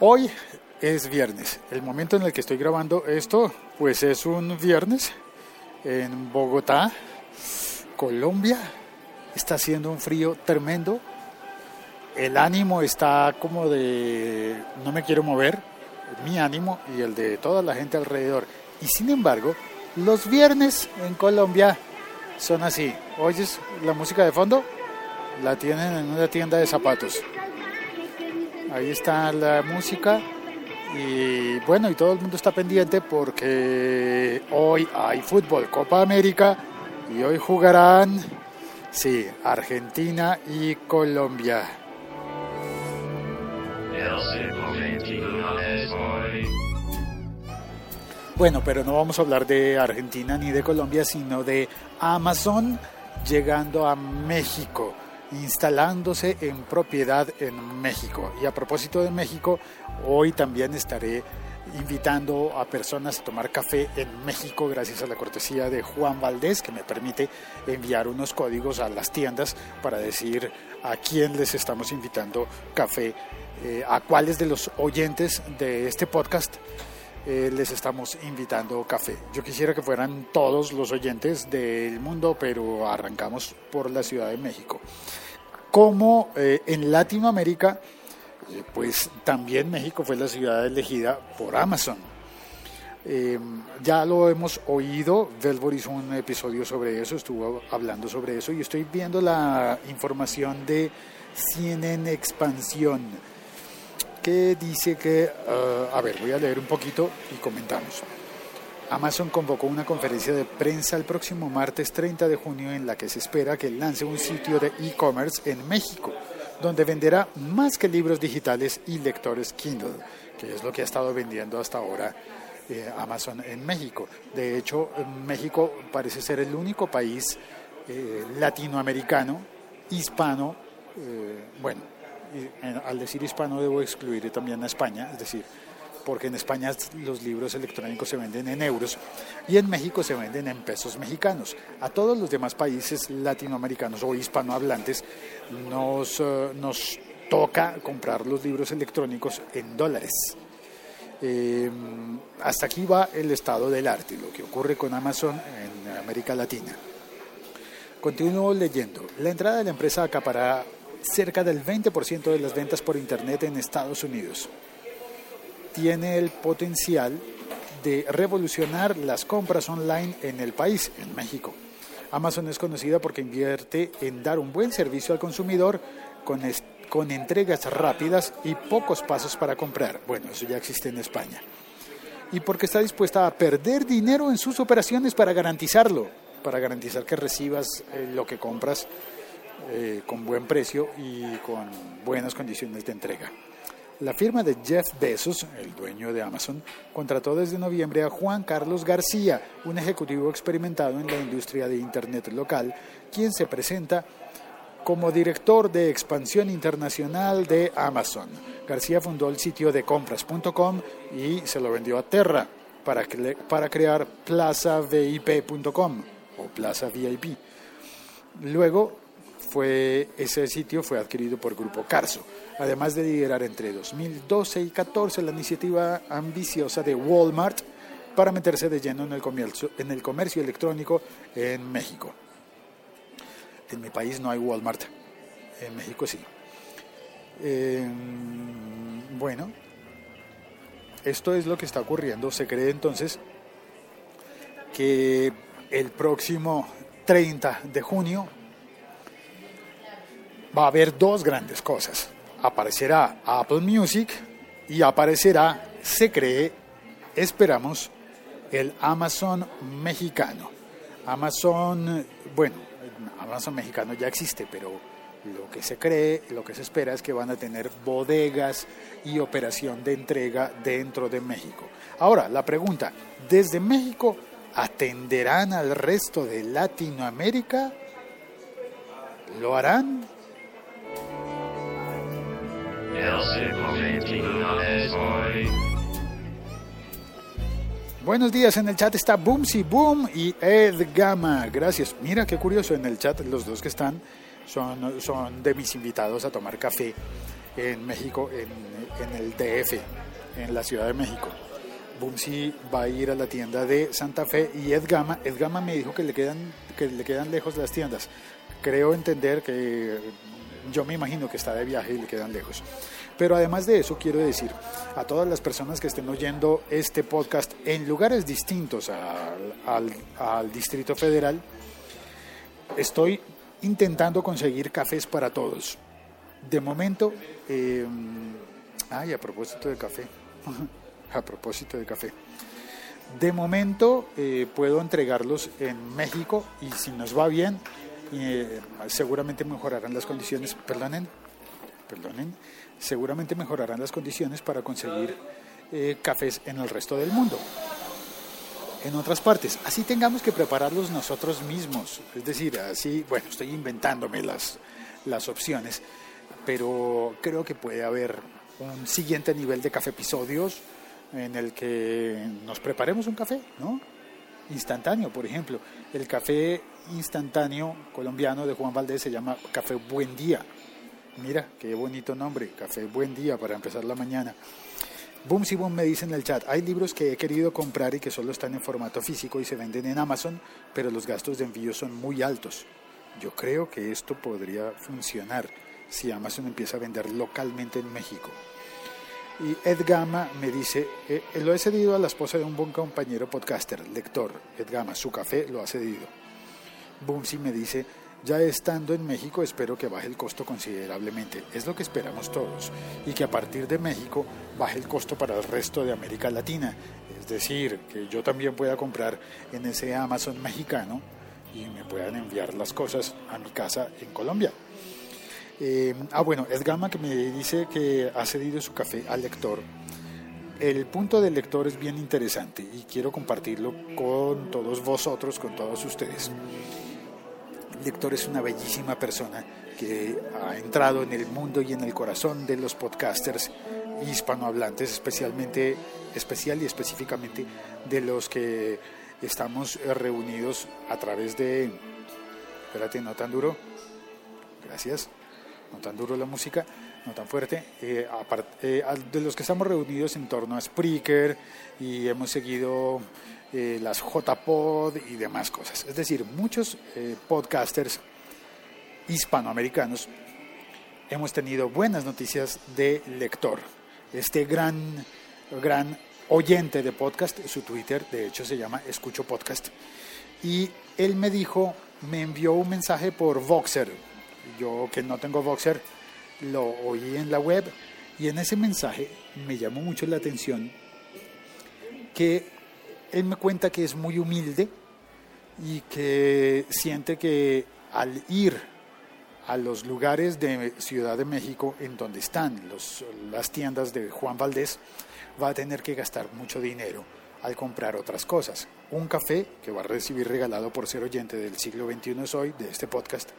Hoy es viernes. El momento en el que estoy grabando esto, pues es un viernes en Bogotá, Colombia. Está haciendo un frío tremendo. El ánimo está como de no me quiero mover, mi ánimo y el de toda la gente alrededor. Y sin embargo, los viernes en Colombia son así. ¿Oyes la música de fondo? La tienen en una tienda de zapatos. Ahí está la música y bueno, y todo el mundo está pendiente porque hoy hay fútbol, Copa América y hoy jugarán, sí, Argentina y Colombia. Bueno, pero no vamos a hablar de Argentina ni de Colombia, sino de Amazon llegando a México instalándose en propiedad en México. Y a propósito de México, hoy también estaré invitando a personas a tomar café en México gracias a la cortesía de Juan Valdés que me permite enviar unos códigos a las tiendas para decir a quién les estamos invitando café, eh, a cuáles de los oyentes de este podcast eh, les estamos invitando café. Yo quisiera que fueran todos los oyentes del mundo, pero arrancamos por la Ciudad de México. Como eh, en Latinoamérica, eh, pues también México fue la ciudad elegida por Amazon. ya lo hemos oído, Velvor hizo un episodio sobre eso, estuvo hablando sobre eso y estoy viendo la información de CNN Expansión que dice que, uh, a ver, voy a leer un poquito y comentamos. Amazon convocó una conferencia de prensa el próximo martes 30 de junio en la que se espera que lance un sitio de e-commerce en México, donde venderá más que libros digitales y lectores Kindle, que es lo que ha estado vendiendo hasta ahora eh, Amazon en México. De hecho, México parece ser el único país eh, latinoamericano, hispano, bueno, al decir hispano debo excluir también a España, es decir, porque en España los libros electrónicos se venden en euros y en México se venden en pesos mexicanos. A todos los demás países latinoamericanos o hispanohablantes nos, eh, nos toca comprar los libros electrónicos en dólares. Eh, hasta aquí va el estado del arte, lo que ocurre con Amazon en América Latina. Continúo leyendo. La entrada de la empresa acapará cerca del 20% de las ventas por Internet en Estados Unidos. Tiene el potencial de revolucionar las compras online en el país, en México. Amazon es conocida porque invierte en dar un buen servicio al consumidor con, con entregas rápidas y pocos pasos para comprar. Bueno, eso ya existe en España. Y porque está dispuesta a perder dinero en sus operaciones para garantizarlo, para garantizar que recibas eh, lo que compras eh, con buen precio y con buenas condiciones de entrega. La firma de Jeff Bezos, el dueño de Amazon, contrató desde noviembre a Juan Carlos García, un ejecutivo experimentado en la industria de Internet local, quien se presenta como director de expansión internacional de Amazon. García fundó el sitio de compras.com y se lo vendió a Terra para, para crear plazavip.com o Plaza VIP. Luego fue, ese sitio fue adquirido por Grupo Carso, además de liderar entre 2012 y 2014 la iniciativa ambiciosa de Walmart para meterse de lleno en el comercio, en el comercio electrónico en México. En mi país no hay Walmart, en México sí. Em, bueno, esto es lo que está ocurriendo. Se cree entonces que el próximo 30 de junio va a haber dos grandes cosas. Aparecerá Apple Music y aparecerá, se cree, esperamos, el Amazon mexicano. Amazon, bueno, Amazon mexicano ya existe, pero lo que se cree, lo que se espera es que van a tener bodegas y operación de entrega dentro de México. Ahora, la pregunta, ¿desde México atenderán al resto de Latinoamérica? ¿Lo harán? Buenos días, en el chat está Boomsy Boom y Ed Gama. Gracias. Mira qué curioso, en el chat los dos que están son, son de mis invitados a tomar café en México, en, en el DF, en la Ciudad de México. Bumsy va a ir a la tienda de Santa Fe y Edgama, Edgama me dijo que le quedan, que le quedan lejos las tiendas. Creo entender que yo me imagino que está de viaje y le quedan lejos. Pero además de eso, quiero decir a todas las personas que estén oyendo este podcast en lugares distintos al, Distrito Federal, estoy intentando conseguir cafés para todos. De momento, eh, ay, a propósito de café, a propósito de café. De momento eh, puedo entregarlos en México y si nos va bien, eh, seguramente mejorarán las condiciones, perdonen, perdonen, seguramente mejorarán las condiciones para conseguir eh, cafés en el resto del mundo, en otras partes. Así tengamos que prepararlos nosotros mismos, es decir, así, bueno, estoy inventándome las, las opciones, pero creo que puede haber un siguiente nivel de café episodios en el que nos preparemos un café, ¿no? Instantáneo, por ejemplo. El café instantáneo colombiano de Juan Valdés se llama Café Buen Día. Mira, qué bonito nombre, Café Buen Día para empezar la mañana. Boom si Boom me dice en el chat, hay libros que he querido comprar y que solo están en formato físico y se venden en Amazon, pero los gastos de envío son muy altos. Yo creo que esto podría funcionar si Amazon empieza a vender localmente en México. Y Ed Gama me dice, eh, eh, lo he cedido a la esposa de un buen compañero podcaster, lector. Ed Gama, su café lo ha cedido. Boomsy me dice, ya estando en México espero que baje el costo considerablemente. Es lo que esperamos todos. Y que a partir de México baje el costo para el resto de América Latina. Es decir, que yo también pueda comprar en ese Amazon mexicano y me puedan enviar las cosas a mi casa en Colombia. Eh, ah, bueno, es Gama que me dice que ha cedido su café al lector. El punto del lector es bien interesante y quiero compartirlo con todos vosotros, con todos ustedes. Lector es una bellísima persona que ha entrado en el mundo y en el corazón de los podcasters hispanohablantes, especialmente, especial y específicamente de los que estamos reunidos a través de... Espérate, no tan duro. Gracias no tan duro la música, no tan fuerte, eh, eh, de los que estamos reunidos en torno a Spreaker y hemos seguido eh, las JPod y demás cosas. Es decir, muchos podcasters hispanoamericanos hemos tenido buenas noticias de lector. Este gran, gran oyente de podcast, su Twitter de hecho se llama Escucho Podcast, y él me dijo, me envió un mensaje por Voxer, yo que no tengo Boxer, lo oí en la web y en ese mensaje me llamó mucho la atención que él me cuenta que es muy humilde y que siente que al ir a los lugares de Ciudad de México en donde están los, las tiendas de Juan Valdés, va a tener que gastar mucho dinero al comprar otras cosas. Un café que va a recibir regalado por ser oyente del siglo XXI soy, de este podcast,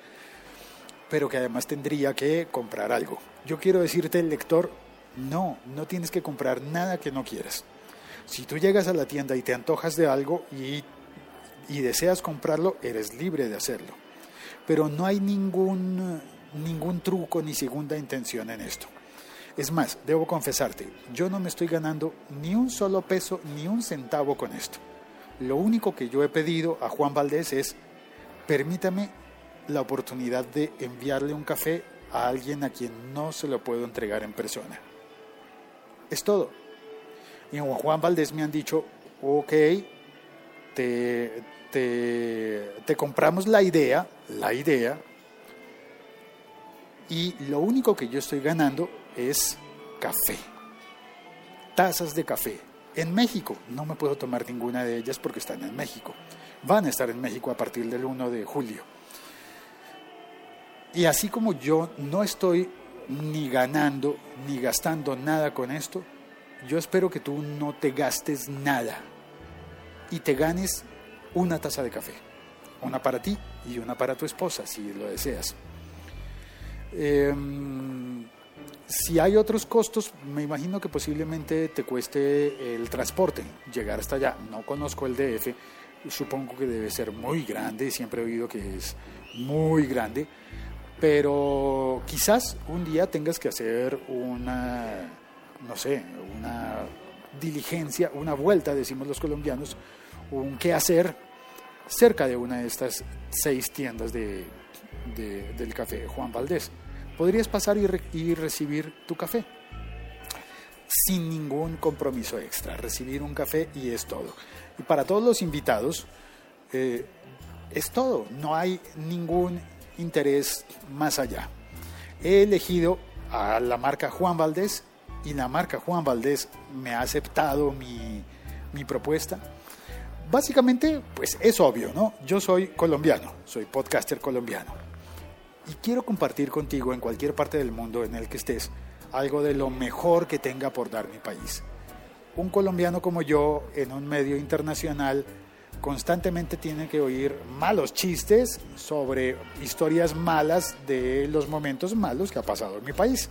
pero que además tendría que comprar algo. Yo quiero decirte, lector, no, no tienes que comprar nada que no quieras. Si tú llegas a la tienda y te antojas de algo y, y deseas comprarlo, eres libre de hacerlo. Pero no hay ningún, ningún truco ni segunda intención en esto. Es más, debo confesarte, yo no me estoy ganando ni un solo peso ni un centavo con esto. Lo único que yo he pedido a Juan Valdés es, permítame la oportunidad de enviarle un café a alguien a quien no se lo puedo entregar en persona. Es todo. Y en Juan Valdés me han dicho, ok, te, te, te compramos la idea, la idea, y lo único que yo estoy ganando es café, tazas de café. En México no me puedo tomar ninguna de ellas porque están en México. Van a estar en México a partir del 1 de julio. Y así como yo no estoy ni ganando ni gastando nada con esto, yo espero que tú no te gastes nada y te ganes una taza de café. Una para ti y una para tu esposa, si lo deseas. Em, si hay otros costos, me imagino que posiblemente te cueste el transporte, llegar hasta allá. No conozco el DF, supongo que debe ser muy grande, siempre he oído que es muy grande Pero quizás un día tengas que hacer una, no sé, una diligencia, una vuelta, decimos los colombianos, un qué hacer cerca de una de estas seis tiendas de, del café Juan Valdés. Podrías pasar y, recibir tu café sin ningún compromiso extra, recibir un café y es todo. Y para todos los invitados, eh, es todo, no hay ningún interés más allá. He elegido a la marca Juan Valdés y la marca Juan Valdés me ha aceptado mi, mi propuesta. Básicamente, pues es obvio, ¿no? Yo soy colombiano, soy podcaster colombiano. Y quiero compartir contigo en cualquier parte del mundo en el que estés algo de lo mejor que tenga por dar mi país. Un colombiano como yo en un medio internacional constantemente tiene que oír malos chistes sobre historias malas de los momentos malos que ha pasado en mi país.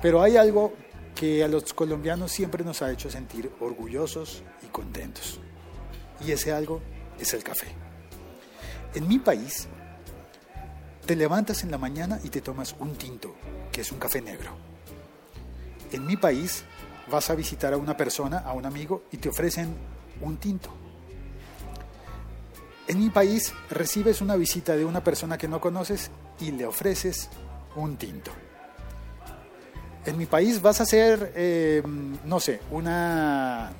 Pero hay algo que a los colombianos siempre nos ha hecho sentir orgullosos y contentos. Y ese algo es el café. En mi país, te levantas en la mañana y te tomas un tinto, que es un café negro. En mi país, vas a visitar a una persona, a un amigo, y te ofrecen un tinto. En mi país recibes una visita de una persona que no conoces y le ofreces un tinto. En mi país vas a hacer, eh, no sé, una,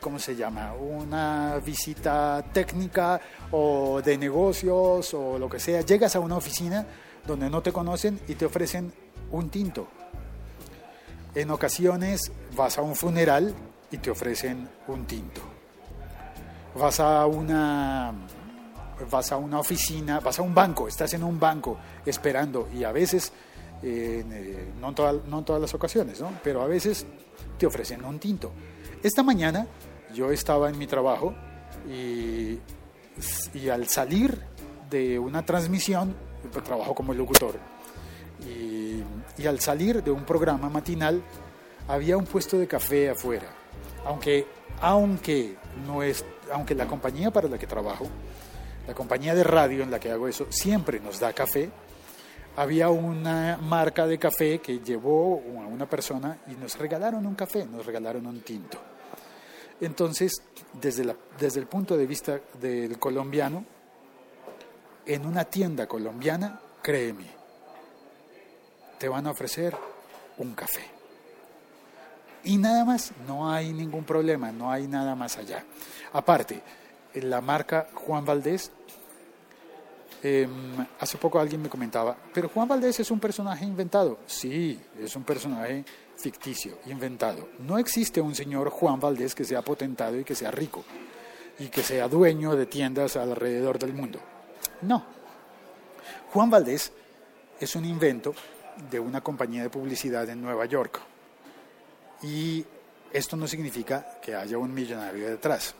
¿cómo se llama? Una visita técnica o de negocios o lo que sea. Llegas a una oficina donde no te conocen y te ofrecen un tinto. En ocasiones vas a un funeral y te ofrecen un tinto vas a una vas a una oficina, vas a un banco, estás en un banco esperando y a veces, eh, no, en no, todas las ocasiones, ¿no? pero a veces te ofrecen un tinto. Esta mañana yo estaba en mi trabajo y, y al salir de una transmisión, trabajo como locutor, y, y al salir de un programa matinal había un puesto de café afuera, aunque, aunque no es aunque la compañía para la que trabajo, la compañía de radio en la que hago eso, siempre nos da café, había una marca de café que llevó a una persona y nos regalaron un café, nos regalaron un tinto. Entonces, desde, desde el punto de vista del colombiano, en una tienda colombiana, créeme, te van a ofrecer un café. Y nada más, no hay ningún problema, no hay nada más allá. Aparte, la marca Juan Valdés, em, hace poco alguien me comentaba, pero Juan Valdés es un personaje inventado. Sí, es un personaje ficticio, inventado. No existe un señor Juan Valdés que sea potentado y que sea rico y que sea dueño de tiendas alrededor del mundo. No. Juan Valdés es un invento de una compañía de publicidad en Nueva York. Y esto no significa que haya un millonario detrás.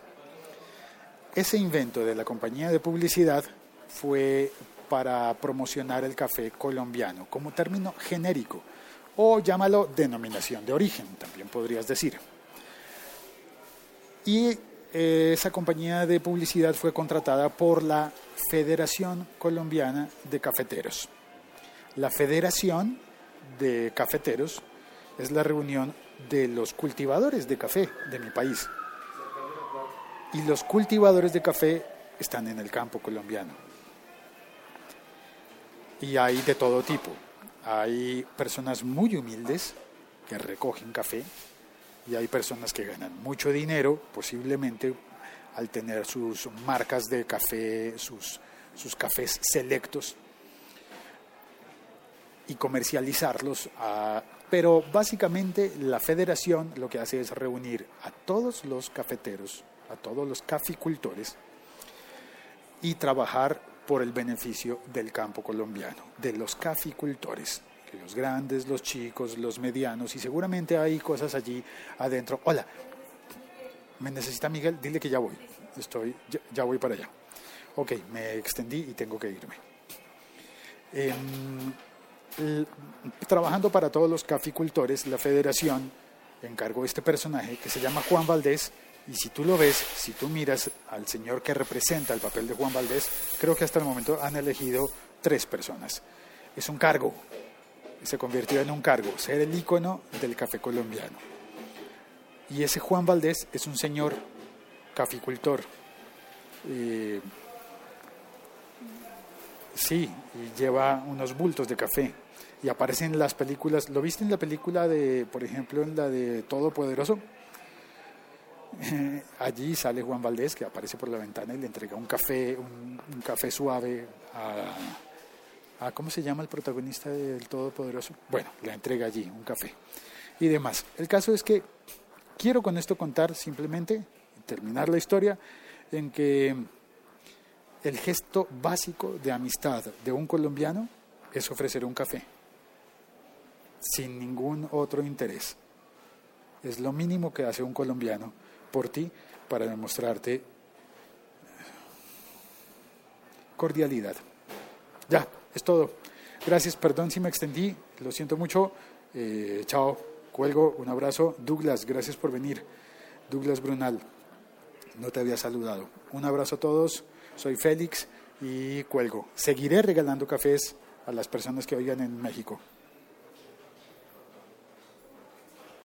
Ese invento de la compañía de publicidad fue para promocionar el café colombiano como término genérico o llámalo denominación de origen, también podrías decir. Y eh, esa compañía de publicidad fue contratada por la Federación Colombiana de Cafeteros. La Federación de Cafeteros es la reunión de los cultivadores de café de mi país. Y los cultivadores de café están en el campo colombiano. Y hay de todo tipo. Hay personas muy humildes que recogen café y hay personas que ganan mucho dinero, posiblemente al tener sus marcas de café, sus, sus cafés selectos y comercializarlos. pero básicamente la federación lo que hace es reunir a todos los cafeteros a todos los caficultores y trabajar por el beneficio del campo colombiano, de los caficultores, los grandes, los chicos, los medianos, y seguramente hay cosas allí adentro. Hola, me necesita Miguel, dile que ya voy, estoy, ya, voy para allá. Ok, me extendí y tengo que irme. Em, trabajando para todos los caficultores, la federación encargó este personaje que se llama Juan Valdés, y si tú lo ves, si tú miras al señor que representa el papel de Juan Valdés, creo que hasta el momento han elegido tres personas. Es un cargo, se convirtió en un cargo, ser el ícono del café colombiano. Y ese Juan Valdés es un señor caficultor. Eh, sí, lleva unos bultos de café. Y aparece en las películas, ¿lo viste en la película de, por ejemplo, en la de Todopoderoso? allí sale Juan Valdés, que aparece por la ventana y le entrega un café, un, café suave a, a, ¿cómo se llama el protagonista del Todopoderoso? Bueno, le entrega allí un café y demás. El caso es que quiero con esto contar simplemente, terminar la historia, en que el gesto básico de amistad de un colombiano es ofrecer un café, sin ningún otro interés. Es lo mínimo que hace un colombiano por ti para demostrarte cordialidad. Ya, es todo. Gracias, perdón si me extendí, lo siento mucho. Eh, chao, cuelgo, un abrazo. Douglas, gracias por venir. Douglas Brunal, no te había saludado. Un abrazo a todos, soy Félix y cuelgo. Seguiré regalando cafés a las personas que oigan en México.